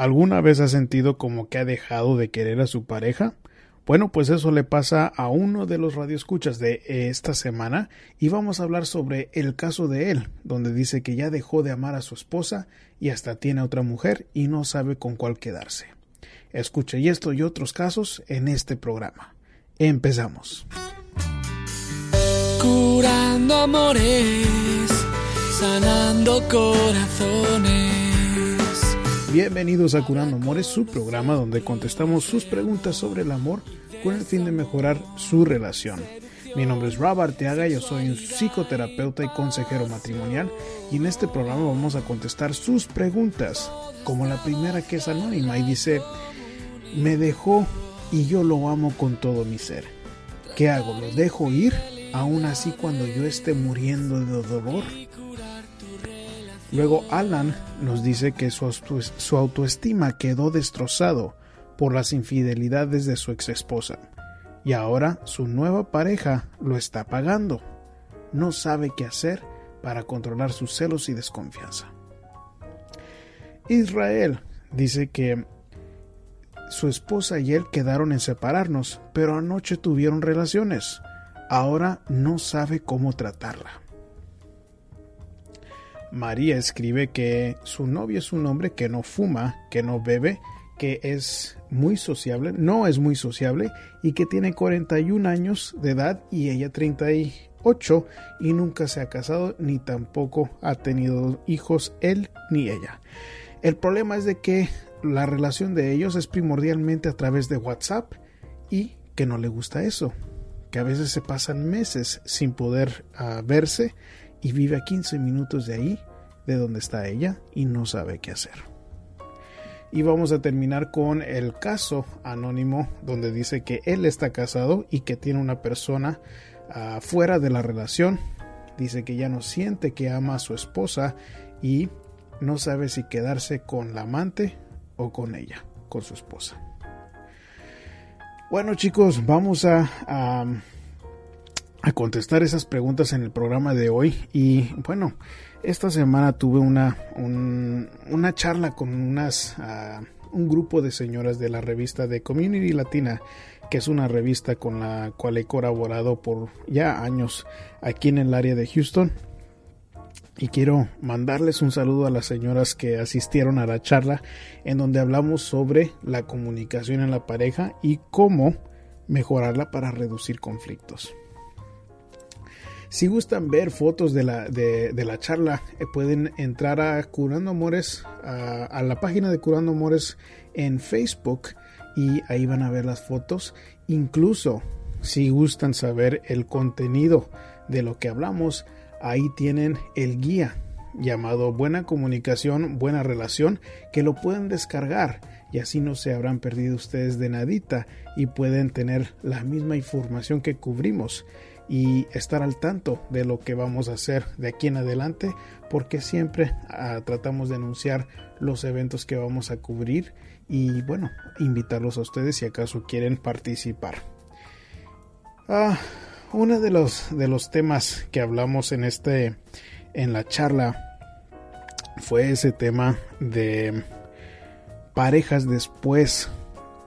¿Alguna vez ha sentido como que ha dejado de querer a su pareja? Bueno, pues eso le pasa a uno de los radioescuchas de esta semana y vamos a hablar sobre el caso de él, donde dice que ya dejó de amar a su esposa y hasta tiene a otra mujer y no sabe con cuál quedarse. Escuche esto y otros casos en este programa. Empezamos. Curando amores, sanando corazones. Bienvenidos a Curando Amores, su programa donde contestamos sus preguntas sobre el amor con el fin de mejorar su relación. Mi nombre es Rob Arteaga, yo soy un psicoterapeuta y consejero matrimonial y en este programa vamos a contestar sus preguntas, como la primera que es anónima y dice, me dejó y yo lo amo con todo mi ser. ¿Qué hago? ¿Lo dejo ir? Aún así cuando yo esté muriendo de dolor. Luego Alan nos dice que su, autoestima quedó destrozado por las infidelidades de su ex esposa y ahora su nueva pareja lo está pagando. No sabe qué hacer para controlar sus celos y desconfianza. Israel dice que su esposa y él quedaron en separarnos, pero anoche tuvieron relaciones. Ahora no sabe cómo tratarla. María escribe que su novio es un hombre que no fuma, que no bebe, que es muy sociable, no es muy sociable y que tiene 41 años de edad y ella 38 y nunca se ha casado ni tampoco ha tenido hijos él ni ella. El problema es de que la relación de ellos es primordialmente a través de WhatsApp y que no le gusta eso, que a veces se pasan meses sin poder ah, verse y vive a 15 minutos de ahí, de donde está ella, y no sabe qué hacer. Y vamos a terminar con el caso anónimo donde dice que él está casado y que tiene una persona ah, fuera de la relación. Dice que ya no siente que ama a su esposa y no sabe si quedarse con la amante o con ella, con su esposa. Bueno chicos, vamos a, a contestar esas preguntas en el programa de hoy. Y bueno, esta semana tuve una, una charla con unas, ah, un grupo de señoras de la revista de Community Latina, que es una revista con la cual he colaborado por ya años aquí en el área de Houston. Y quiero mandarles un saludo a las señoras que asistieron a la charla en donde hablamos sobre la comunicación en la pareja y cómo mejorarla para reducir conflictos. Si gustan ver fotos de la, de, la charla, eh, pueden entrar a Curando Amores, a, la página de Curando Amores en Facebook y ahí van a ver las fotos. Incluso si gustan saber el contenido de lo que hablamos, ahí tienen el guía llamado Buena Comunicación, Buena Relación, que lo pueden descargar y así no se habrán perdido ustedes de nadita y pueden tener la misma información que cubrimos y estar al tanto de lo que vamos a hacer de aquí en adelante porque siempre ah, tratamos de anunciar los eventos que vamos a cubrir y bueno invitarlos a ustedes si acaso quieren participar. Ah, uno de los de los temas que hablamos en este en la charla fue ese tema de parejas después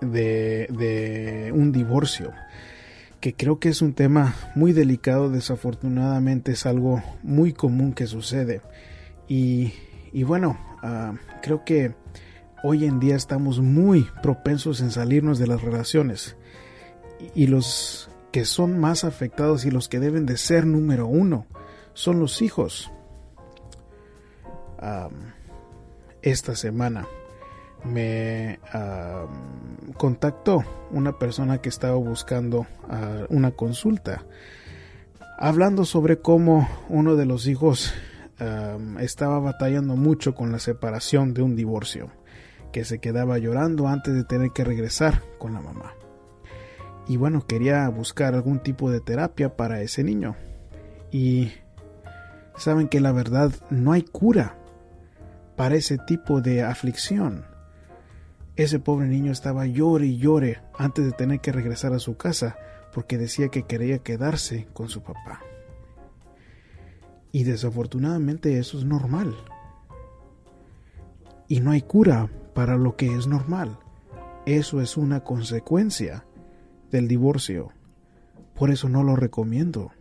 de, de un divorcio que creo que es un tema muy delicado, desafortunadamente es algo muy común que sucede. Y, bueno, ah, creo que hoy en día estamos muy propensos en salirnos de las relaciones. Y, los que son más afectados y los que deben de ser número uno son los hijos. Ah, esta semana me contactó una persona que estaba buscando una consulta, hablando sobre cómo uno de los hijos estaba batallando mucho con la separación de un divorcio, que se quedaba llorando antes de tener que regresar con la mamá. Y bueno, quería buscar algún tipo de terapia para ese niño. Y saben que la verdad no hay cura para ese tipo de aflicción ese pobre niño estaba llore y llore antes de tener que regresar a su casa porque decía que quería quedarse con su papá. Y desafortunadamente eso es normal. Y no hay cura para lo que es normal. Eso es una consecuencia del divorcio. Por eso no lo recomiendo.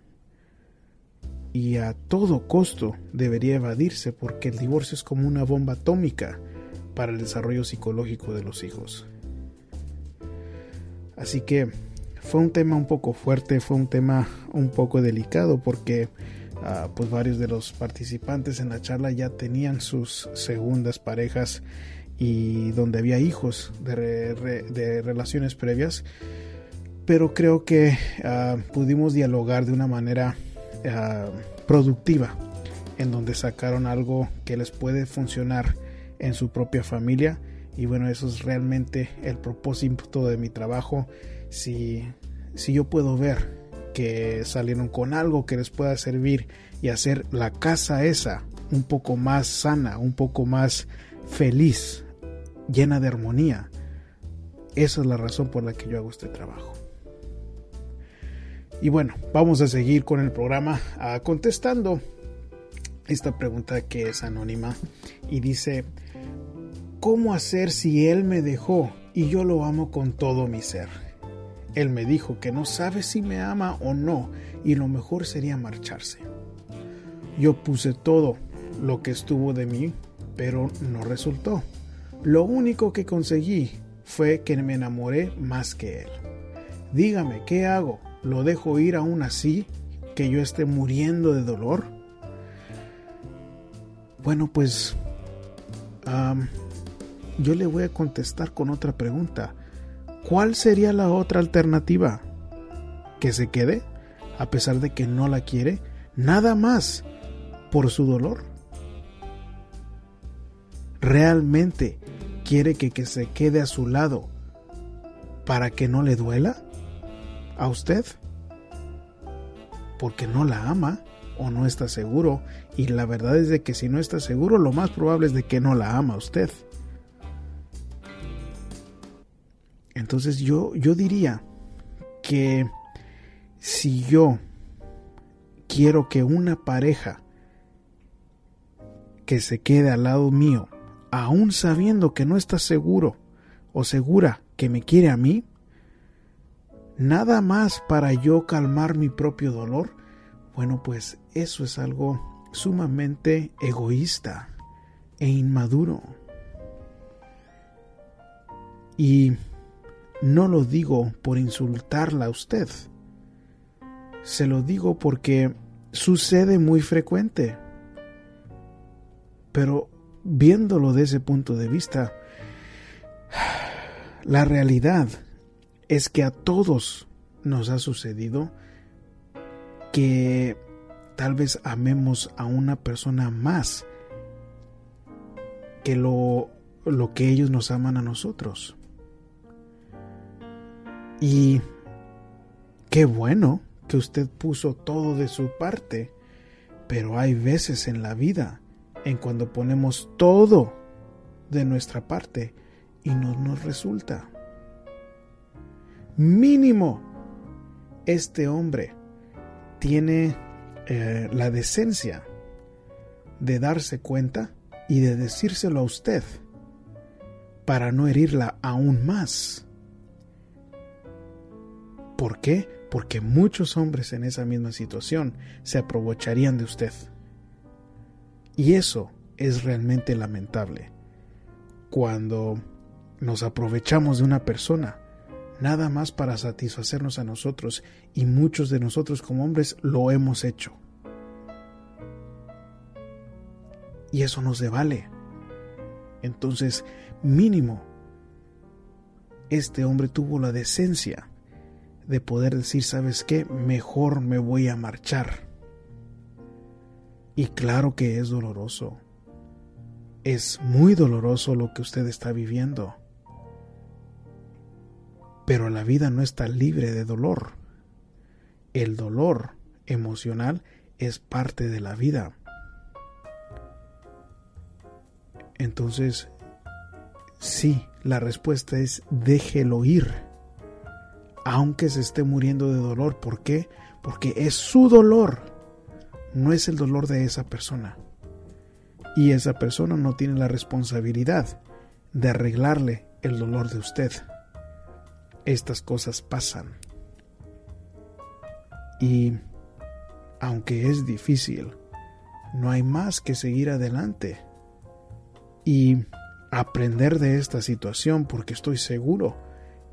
Y a todo costo debería evadirse porque el divorcio es como una bomba atómica para el desarrollo psicológico de los hijos. Así que fue un tema un poco fuerte, fue un tema un poco delicado porque ah, pues varios de los participantes en la charla ya tenían sus segundas parejas y donde había hijos de, relaciones previas pero creo que ah, pudimos dialogar de una manera ah, productiva en donde sacaron algo que les puede funcionar en su propia familia y bueno eso es realmente el propósito de mi trabajo si, si yo puedo ver que salieron con algo que les pueda servir y hacer la casa esa un poco más sana, un poco más feliz, llena de armonía. Esa es la razón por la que yo hago este trabajo. Y bueno, vamos a seguir con el programa ah, contestando esta pregunta que es anónima y dice, ¿cómo hacer si él me dejó y yo lo amo con todo mi ser? Él me dijo que no sabe si me ama o no y lo mejor sería marcharse. Yo puse todo lo que estuvo de mí, pero no resultó. Lo único que conseguí fue que me enamoré más que él. Dígame, ¿qué hago? ¿Lo dejo ir aún así? ¿Que yo esté muriendo de dolor? Bueno, pues yo le voy a contestar con otra pregunta. ¿Cuál sería la otra alternativa? ¿Que se quede? A pesar de que no la quiere, nada más por su dolor. ¿Realmente quiere que, que se quede a su lado para que no le duela a usted? Porque no la ama o no está seguro. Y la verdad es de que si no está seguro, lo más probable es de que no la ama usted. Entonces yo, yo diría que si yo quiero que una pareja que se quede al lado mío, aún sabiendo que no está seguro o segura que me quiere a mí, nada más para yo calmar mi propio dolor, bueno, pues eso es algo sumamente egoísta e inmaduro. Y no lo digo por insultarla a usted. Se lo digo porque sucede muy frecuente. Pero viéndolo de ese punto de vista, la realidad es que a todos nos ha sucedido que tal vez amemos a una persona más que lo, lo que ellos nos aman a nosotros. Y qué bueno que usted puso todo de su parte, pero hay veces en la vida en cuando ponemos todo de nuestra parte y no nos resulta. Mínimo, este hombre tiene eh, la decencia de darse cuenta y de decírselo a usted para no herirla aún más. ¿Por qué? Porque muchos hombres en esa misma situación se aprovecharían de usted. Y eso es realmente lamentable. Cuando nos aprovechamos de una persona, nada más para satisfacernos a nosotros, y muchos de nosotros como hombres lo hemos hecho. Y eso no se vale. Entonces, mínimo, este hombre tuvo la decencia de poder decir, ¿sabes qué? Mejor me voy a marchar. Y claro que es doloroso. Es muy doloroso lo que usted está viviendo. Pero la vida no está libre de dolor. El dolor emocional es parte de la vida. Entonces, sí, la respuesta es déjelo ir aunque se esté muriendo de dolor. ¿Por qué? Porque es su dolor, no es el dolor de esa persona. Y esa persona no tiene la responsabilidad de arreglarle el dolor de usted. Estas cosas pasan. Y aunque es difícil, no hay más que seguir adelante y aprender de esta situación porque estoy seguro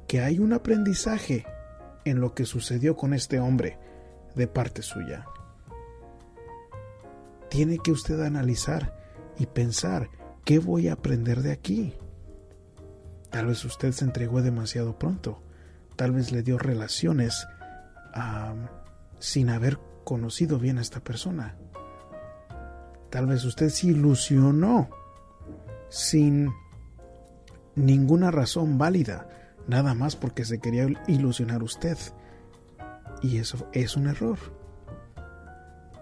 que hay un aprendizaje en lo que sucedió con este hombre de parte suya. Tiene que usted analizar y pensar qué voy a aprender de aquí. Tal vez usted se entregó demasiado pronto, tal vez le dio relaciones sin haber conocido bien a esta persona. Tal vez usted se ilusionó sin ninguna razón válida, nada más porque se quería ilusionar usted. Y eso es un error.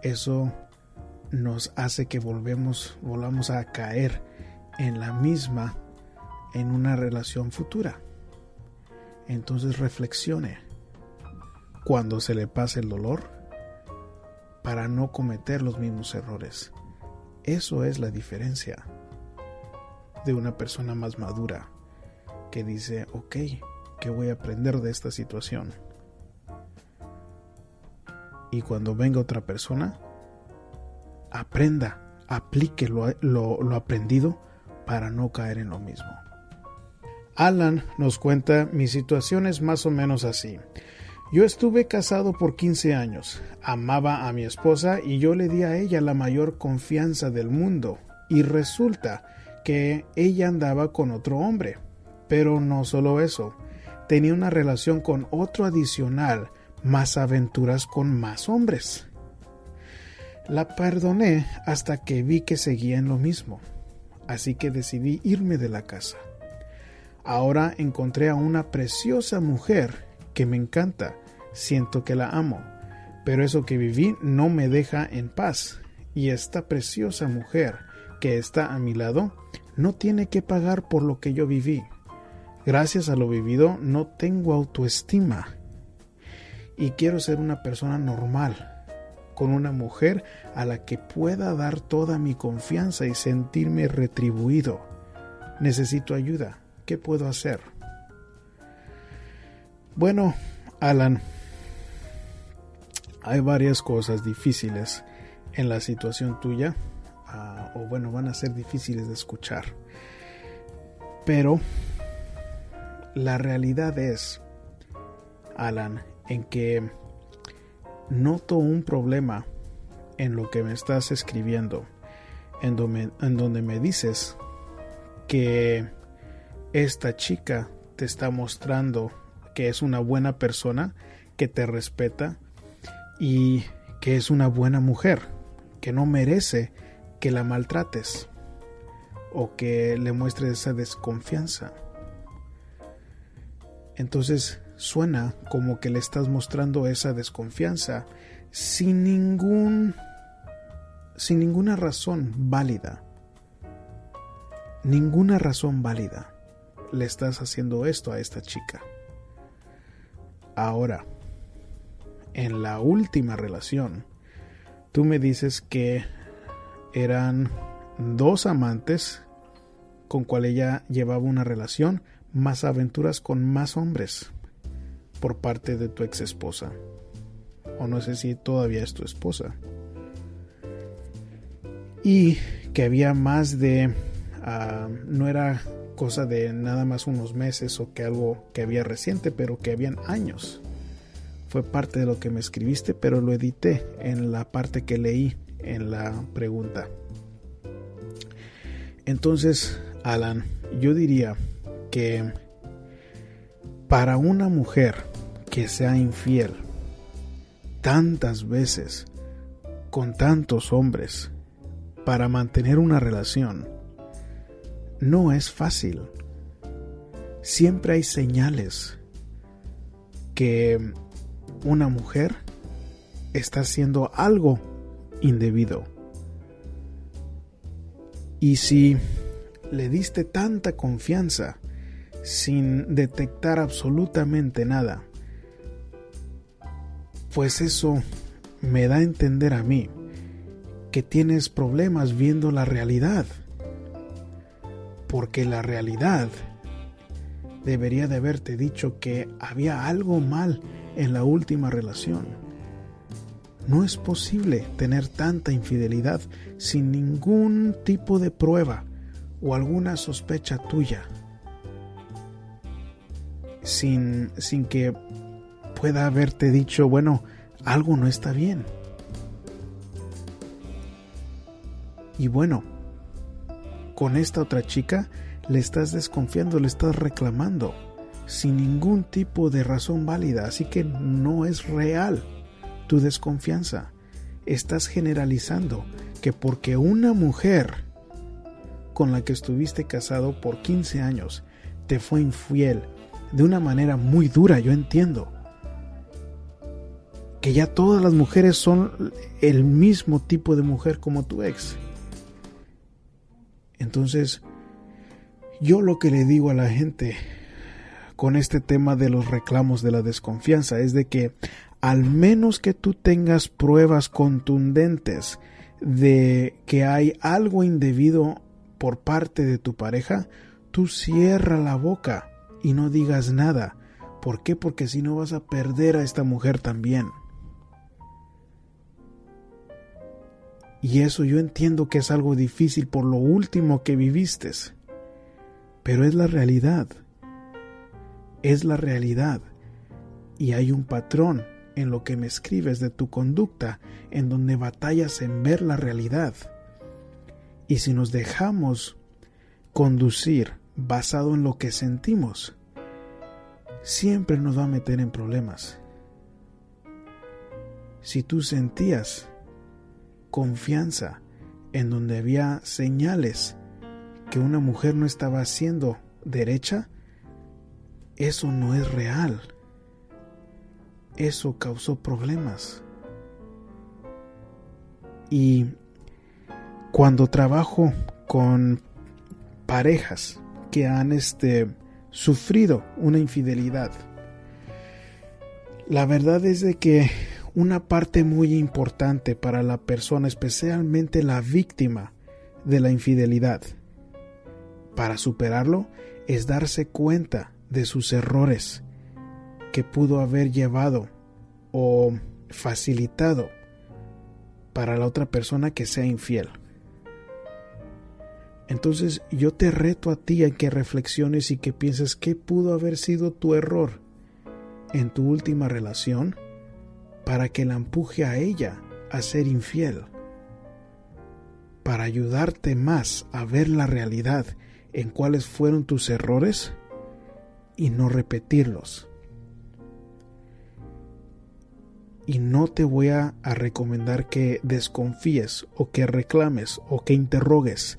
Eso nos hace que volvemos, volvamos a caer en la misma en una relación futura. Entonces reflexione cuando se le pase el dolor para no cometer los mismos errores. Eso es la diferencia de una persona más madura que dice, ok, ¿qué voy a aprender de esta situación? Y cuando venga otra persona, aprenda, aplique lo, lo, aprendido para no caer en lo mismo. Alan nos cuenta, mi situación es más o menos así. Yo estuve casado por 15 años, amaba a mi esposa y yo le di a ella la mayor confianza del mundo. Y resulta que ella andaba con otro hombre. Pero no solo eso, tenía una relación con otro adicional, más aventuras con más hombres. La perdoné hasta que vi que seguía en lo mismo, así que decidí irme de la casa. Ahora encontré a una preciosa mujer que me encanta, siento que la amo, pero eso que viví no me deja en paz, y esta preciosa mujer que está a mi lado no tiene que pagar por lo que yo viví. Gracias a lo vivido no tengo autoestima y quiero ser una persona normal, con una mujer a la que pueda dar toda mi confianza y sentirme retribuido. Necesito ayuda. ¿Qué puedo hacer? Bueno, Alan, hay varias cosas difíciles en la situación tuya, ah, o bueno, van a ser difíciles de escuchar. Pero la realidad es, Alan, en que noto un problema en lo que me estás escribiendo, en donde, me dices que esta chica te está mostrando que es una buena persona, que te respeta y que es una buena mujer, que no merece que la maltrates o que le muestres esa desconfianza. Entonces suena como que le estás mostrando esa desconfianza sin ningún sin ninguna razón válida. Ninguna razón válida le estás haciendo esto a esta chica. Ahora, en la última relación, tú me dices que eran dos amantes con cual ella llevaba una relación, más aventuras con más hombres por parte de tu ex esposa. O no sé si todavía es tu esposa. Y que había más de... Ah, no era cosa de nada más unos meses o que algo que había reciente, pero que habían años. Fue parte de lo que me escribiste, pero lo edité en la parte que leí en la pregunta. Entonces, Alan, yo diría que para una mujer que sea infiel tantas veces con tantos hombres para mantener una relación, no es fácil. Siempre hay señales que una mujer está haciendo algo indebido. Y si le diste tanta confianza sin detectar absolutamente nada, pues eso me da a entender a mí que tienes problemas viendo la realidad porque la realidad debería de haberte dicho que había algo mal en la última relación. No es posible tener tanta infidelidad sin ningún tipo de prueba o alguna sospecha tuya. Sin, sin que pueda haberte dicho, bueno, algo no está bien. Y bueno, con esta otra chica le estás desconfiando, le estás reclamando, sin ningún tipo de razón válida, así que no es real tu desconfianza. Estás generalizando que porque una mujer con la que estuviste casado por 15 años te fue infiel de una manera muy dura, yo entiendo. Que ya todas las mujeres son el mismo tipo de mujer como tu ex. Entonces, yo lo que le digo a la gente con este tema de los reclamos de la desconfianza es de que al menos que tú tengas pruebas contundentes de que hay algo indebido por parte de tu pareja, tú cierra la boca y no digas nada. ¿Por qué? Porque si no vas a perder a esta mujer también. Y eso yo entiendo que es algo difícil por lo último que viviste. Pero es la realidad. Es la realidad. Y hay un patrón en lo que me escribes de tu conducta en donde batallas en ver la realidad. Y si nos dejamos conducir basado en lo que sentimos, siempre nos va a meter en problemas. Si tú sentías confianza en donde había señales que una mujer no estaba haciendo derecha, eso no es real. Eso causó problemas. Y cuando trabajo con parejas han este, sufrido una infidelidad, la verdad es de que una parte muy importante para la persona, especialmente la víctima de la infidelidad, para superarlo es darse cuenta de sus errores que pudo haber llevado o facilitado para la otra persona que sea infiel. Entonces yo te reto a ti a que reflexiones y que pienses qué pudo haber sido tu error en tu última relación para que la empuje a ella a ser infiel, para ayudarte más a ver la realidad en cuáles fueron tus errores y no repetirlos. Y no te voy a, recomendar que desconfíes o que reclames o que interrogues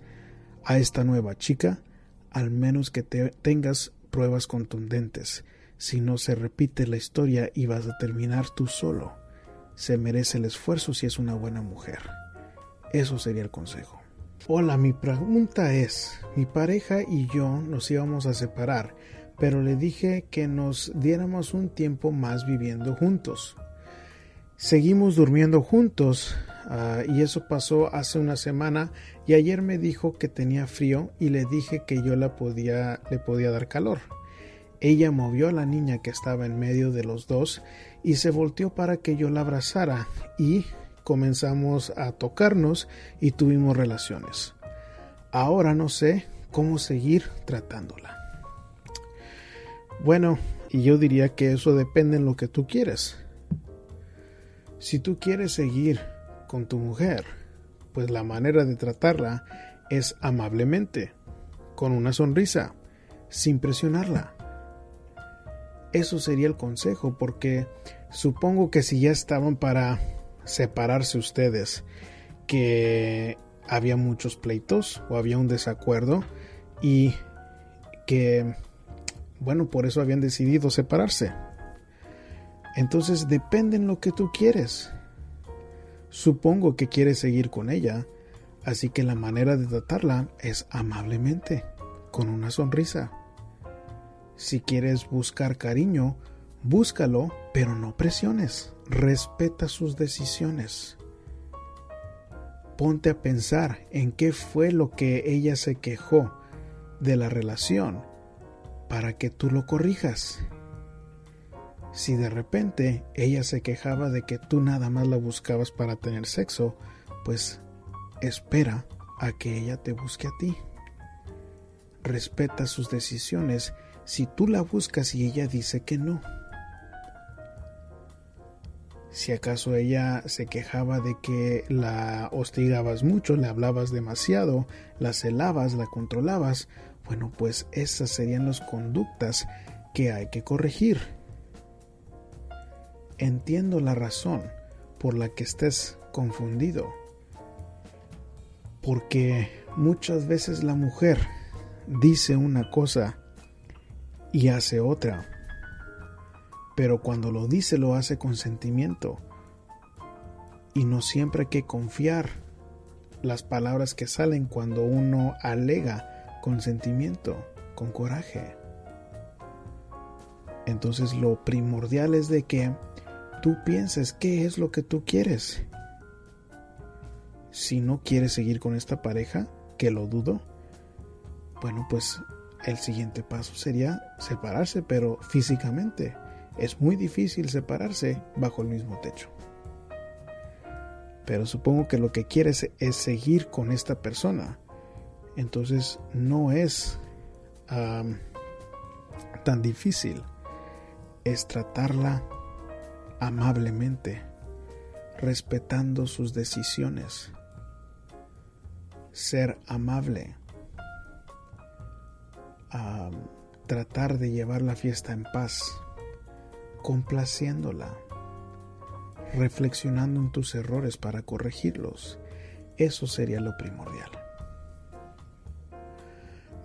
a esta nueva chica, al menos que tengas pruebas contundentes si no se repite la historia y vas a terminar tú solo. Se merece el esfuerzo si es una buena mujer. Eso sería el consejo. Hola, mi pregunta es, mi pareja y yo nos íbamos a separar, pero le dije que nos diéramos un tiempo más viviendo juntos. Seguimos durmiendo juntos ah, y eso pasó hace una semana y ayer me dijo que tenía frío y le dije que yo la podía, le podía dar calor. Ella movió a la niña que estaba en medio de los dos y se volteó para que yo la abrazara y comenzamos a tocarnos y tuvimos relaciones. Ahora no sé cómo seguir tratándola. Bueno, y yo diría que eso depende en lo que tú quieres. Si tú quieres seguir con tu mujer, pues la manera de tratarla es amablemente, con una sonrisa, sin presionarla eso sería el consejo, porque supongo que si ya estaban para separarse ustedes, que había muchos pleitos o había un desacuerdo y que, bueno, por eso habían decidido separarse. Entonces depende en lo que tú quieres. Supongo que quieres seguir con ella, así que la manera de tratarla es amablemente, con una sonrisa. Si quieres buscar cariño, búscalo, pero no presiones. Respeta sus decisiones. Ponte a pensar en qué fue lo que ella se quejó de la relación para que tú lo corrijas. Si de repente ella se quejaba de que tú nada más la buscabas para tener sexo, pues espera a que ella te busque a ti. Respeta sus decisiones si tú la buscas y ella dice que no. Si acaso ella se quejaba de que la hostigabas mucho, le hablabas demasiado, la celabas, la controlabas, bueno, pues esas serían las conductas que hay que corregir. Entiendo la razón por la que estés confundido, porque muchas veces la mujer dice una cosa y hace otra pero cuando lo dice lo hace con sentimiento. Y no siempre hay que confiar las palabras que salen cuando uno alega con sentimiento, con coraje. Entonces lo primordial es de que tú pienses qué es lo que tú quieres. Si no quieres seguir con esta pareja, que lo dudo, bueno, pues el siguiente paso sería separarse, pero físicamente es muy difícil separarse bajo el mismo techo. Pero supongo que lo que quieres es seguir con esta persona. Entonces no es tan difícil. Es tratarla amablemente, respetando sus decisiones. Ser amable. tratar de llevar la fiesta en paz complaciéndola, reflexionando en tus errores para corregirlos. Eso sería lo primordial.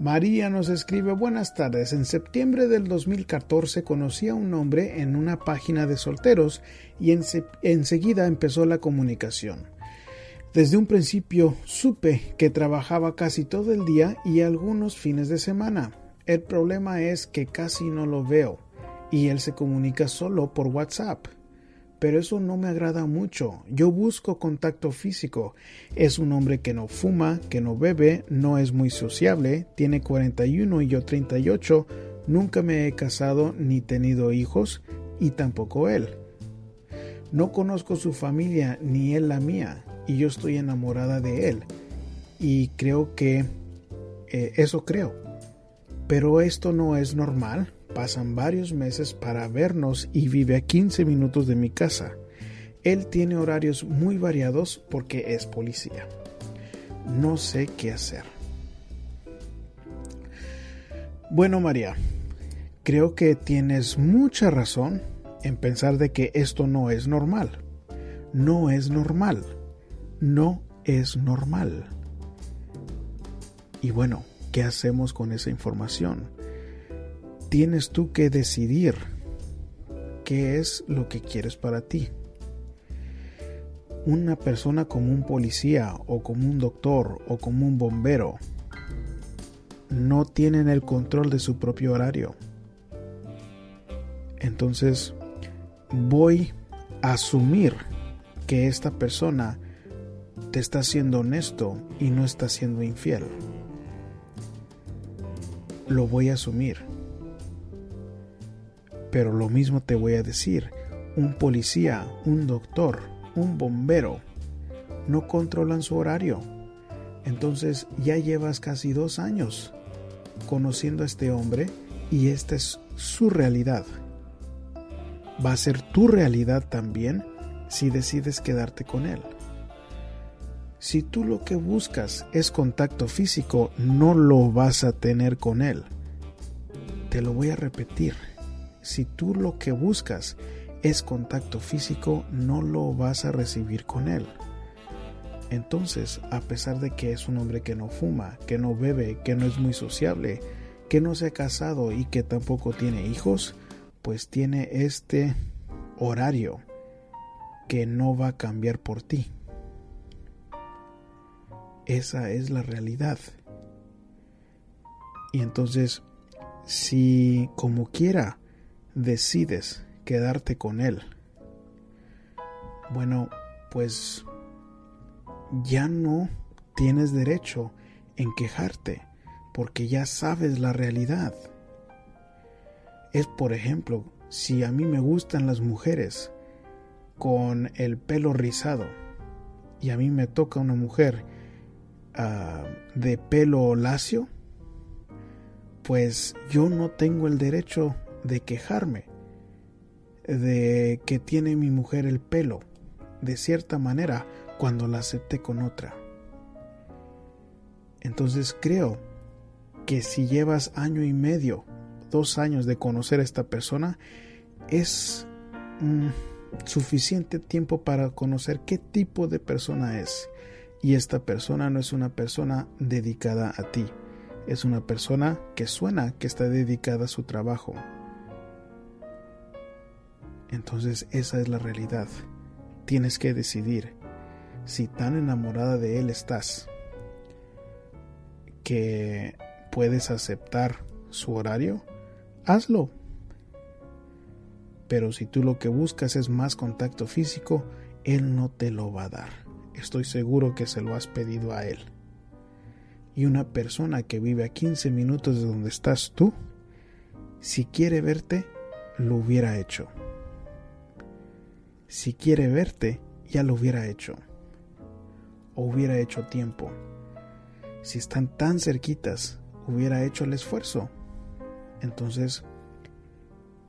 María nos escribe buenas tardes. En septiembre del 2014 conocí a un hombre en una página de solteros y enseguida empezó la comunicación. Desde un principio supe que trabajaba casi todo el día y algunos fines de semana. El problema es que casi no lo veo y él se comunica solo por WhatsApp. Pero eso no me agrada mucho. Yo busco contacto físico. Es un hombre que no fuma, que no bebe, no es muy sociable, tiene 41 y yo 38, nunca me he casado ni tenido hijos y tampoco él. No conozco su familia ni él la mía y yo estoy enamorada de él y creo que eh, eso creo. Pero esto no es normal. Pasan varios meses para vernos y vive a 15 minutos de mi casa. Él tiene horarios muy variados porque es policía. No sé qué hacer. Bueno, María, creo que tienes mucha razón en pensar de que esto no es normal. No es normal. No es normal. Y bueno, ¿qué hacemos con esa información? Tienes tú que decidir qué es lo que quieres para ti. Una persona como un policía o como un doctor o como un bombero no tienen el control de su propio horario. Entonces voy a asumir que esta persona te está siendo honesto y no está siendo infiel. Lo voy a asumir. Pero lo mismo te voy a decir, un policía, un doctor, un bombero, no controlan su horario. Entonces ya llevas casi dos años conociendo a este hombre y esta es su realidad. Va a ser tu realidad también si decides quedarte con él. Si tú lo que buscas es contacto físico, no lo vas a tener con él. Te lo voy a repetir si tú lo que buscas es contacto físico, no lo vas a recibir con él. Entonces, a pesar de que es un hombre que no fuma, que no bebe, que no es muy sociable, que no se ha casado y que tampoco tiene hijos, pues tiene este horario que no va a cambiar por ti. Esa es la realidad. Y entonces, si como quiera decides quedarte con él, bueno, pues ya no tienes derecho en quejarte, porque ya sabes la realidad. Es por ejemplo, si a mí me gustan las mujeres con el pelo rizado y a mí me toca una mujer uh, de pelo lacio, pues yo no tengo el derecho de quejarme de que tiene mi mujer el pelo de cierta manera cuando la acepté con otra. Entonces creo que si llevas año y medio, dos años de conocer a esta persona, es mm, suficiente tiempo para conocer qué tipo de persona es. Y esta persona no es una persona dedicada a ti, es una persona que suena que está dedicada a su trabajo. Entonces esa es la realidad. Tienes que decidir si tan enamorada de él estás que puedes aceptar su horario, hazlo. Pero si tú lo que buscas es más contacto físico, él no te lo va a dar. Estoy seguro que se lo has pedido a él. Y una persona que vive a 15 minutos de donde estás tú, si quiere verte, lo hubiera hecho. Si quiere verte, ya lo hubiera hecho. O hubiera hecho tiempo. Si están tan cerquitas, hubiera hecho el esfuerzo. Entonces,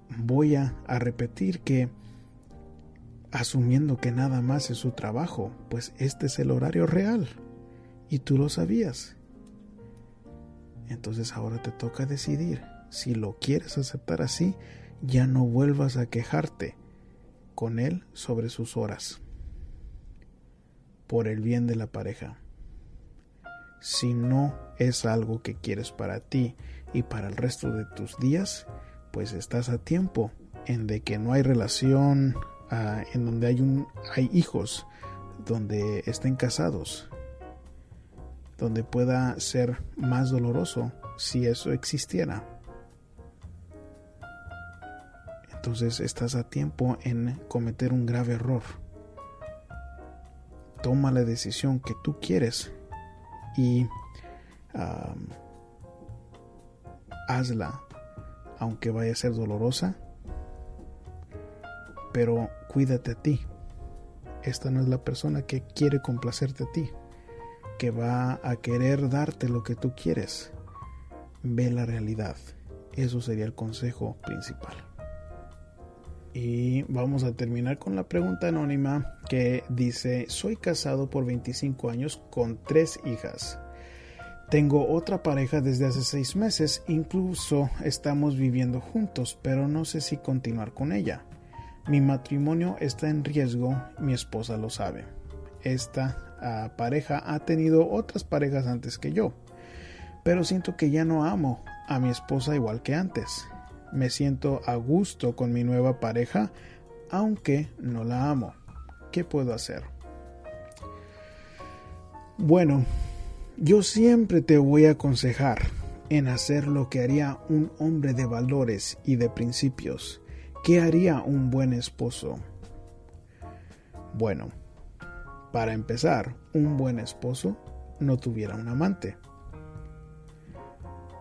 voy a, repetir que, asumiendo que nada más es su trabajo, pues este es el horario real. Y tú lo sabías. Entonces ahora te toca decidir. Si lo quieres aceptar así, ya no vuelvas a quejarte con él sobre sus horas. Por el bien de la pareja. Si no es algo que quieres para ti y para el resto de tus días, pues estás a tiempo en de que no hay relación, ah, en donde hay, un, hay hijos, donde estén casados, donde pueda ser más doloroso si eso existiera. Entonces estás a tiempo en cometer un grave error. Toma la decisión que tú quieres y hazla, aunque vaya a ser dolorosa, pero cuídate a ti. Esta no es la persona que quiere complacerte a ti, que va a querer darte lo que tú quieres. Ve la realidad. Eso sería el consejo principal. Y vamos a terminar con la pregunta anónima que dice, soy casado por 25 años con tres hijas. Tengo otra pareja desde hace seis meses, incluso estamos viviendo juntos, pero no sé si continuar con ella. Mi matrimonio está en riesgo, mi esposa lo sabe. Esta ah, pareja ha tenido otras parejas antes que yo, pero siento que ya no amo a mi esposa igual que antes me siento a gusto con mi nueva pareja, aunque no la amo. ¿Qué puedo hacer? Bueno, yo siempre te voy a aconsejar en hacer lo que haría un hombre de valores y de principios. ¿Qué haría un buen esposo? Bueno, para empezar, un buen esposo no tuviera un amante.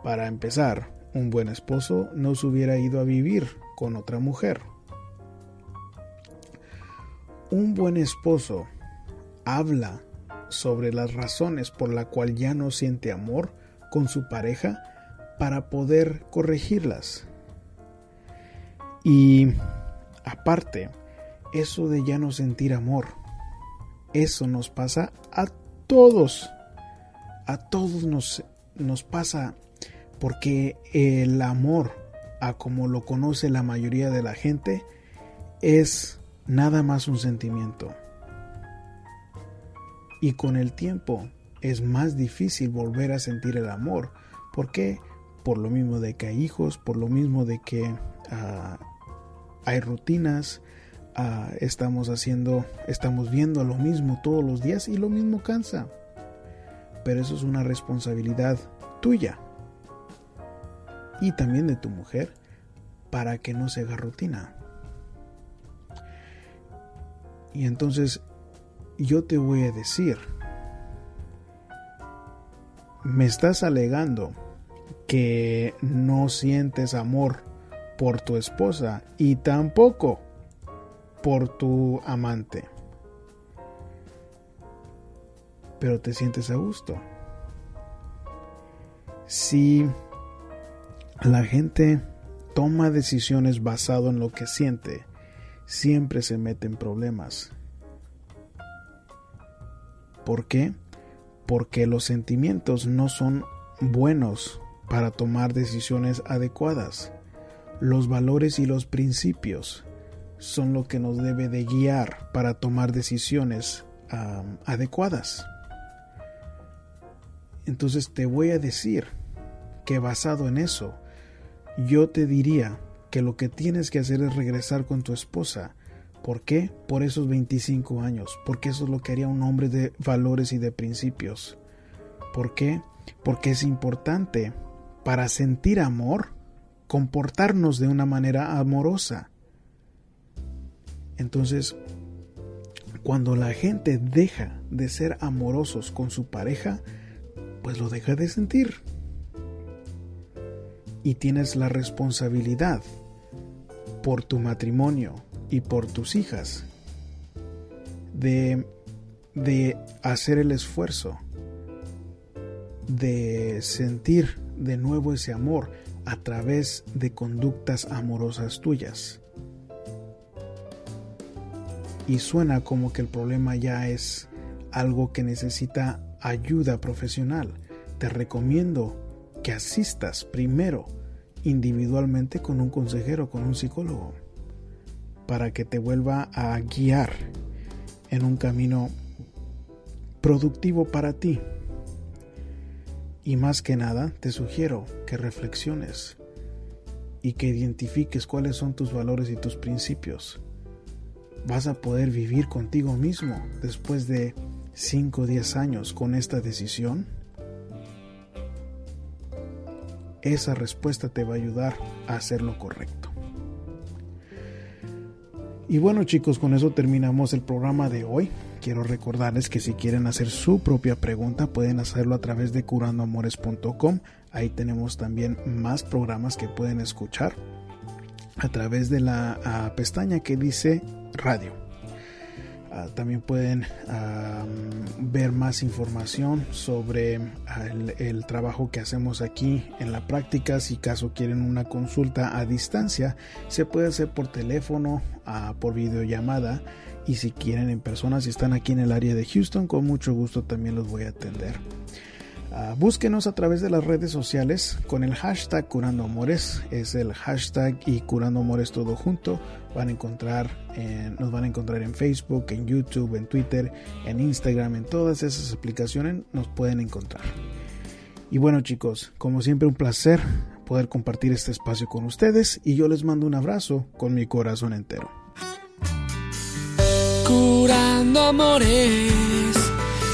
Para empezar, un buen esposo no se hubiera ido a vivir con otra mujer. Un buen esposo habla sobre las razones por la cual ya no siente amor con su pareja para poder corregirlas. Y aparte, eso de ya no sentir amor, eso nos pasa a todos. A todos nos, nos pasa porque el amor, a como lo conoce la mayoría de la gente, es nada más un sentimiento. Y con el tiempo es más difícil volver a sentir el amor. ¿Por qué? Por lo mismo de que hay hijos, por lo mismo de que ah, hay rutinas, ah, estamos haciendo, estamos viendo lo mismo todos los días y lo mismo cansa. Pero eso es una responsabilidad tuya y también de tu mujer para que no se haga rutina. Y entonces yo te voy a decir, me estás alegando que no sientes amor por tu esposa y tampoco por tu amante. Pero te sientes a gusto. Si la gente toma decisiones basado en lo que siente, siempre se mete en problemas. ¿Por qué? Porque los sentimientos no son buenos para tomar decisiones adecuadas. Los valores y los principios son lo que nos debe de guiar para tomar decisiones adecuadas. Entonces te voy a decir que basado en eso, yo te diría que lo que tienes que hacer es regresar con tu esposa. ¿Por qué? Por esos 25 años. Porque eso es lo que haría un hombre de valores y de principios. ¿Por qué? Porque es importante para sentir amor comportarnos de una manera amorosa. Entonces, cuando la gente deja de ser amorosos con su pareja, pues lo deja de sentir. Y tienes la responsabilidad por tu matrimonio y por tus hijas de, de hacer el esfuerzo de sentir de nuevo ese amor a través de conductas amorosas tuyas. Y suena como que el problema ya es algo que necesita ayuda profesional. Te recomiendo que asistas primero individualmente con un consejero, con un psicólogo, para que te vuelva a guiar en un camino productivo para ti. Y más que nada, te sugiero que reflexiones y que identifiques cuáles son tus valores y tus principios. Vas a poder vivir contigo mismo después de 5 o 10 años con esta decisión. Esa respuesta te va a ayudar a hacer lo correcto. Y bueno chicos, con eso terminamos el programa de hoy. Quiero recordarles que si quieren hacer su propia pregunta pueden hacerlo a través de curandoamores.com. Ahí tenemos también más programas que pueden escuchar a través de la ah, pestaña que dice radio. Ah, también pueden ver más información sobre ah, el, trabajo que hacemos aquí en la práctica. Si caso quieren una consulta a distancia, se puede hacer por teléfono, uh, por videollamada. Y si quieren en persona, si están aquí en el área de Houston, con mucho gusto también los voy a atender. Ah, búsquenos a través de las redes sociales con el hashtag Curando Amores. Es el hashtag y Curando Amores todo junto. Van a encontrar, nos van a encontrar en Facebook, en YouTube, en Twitter, en Instagram, en todas esas aplicaciones nos pueden encontrar. Y bueno chicos, como siempre un placer poder compartir este espacio con ustedes y yo les mando un abrazo con mi corazón entero. Curando amores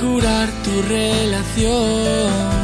curar tu relación.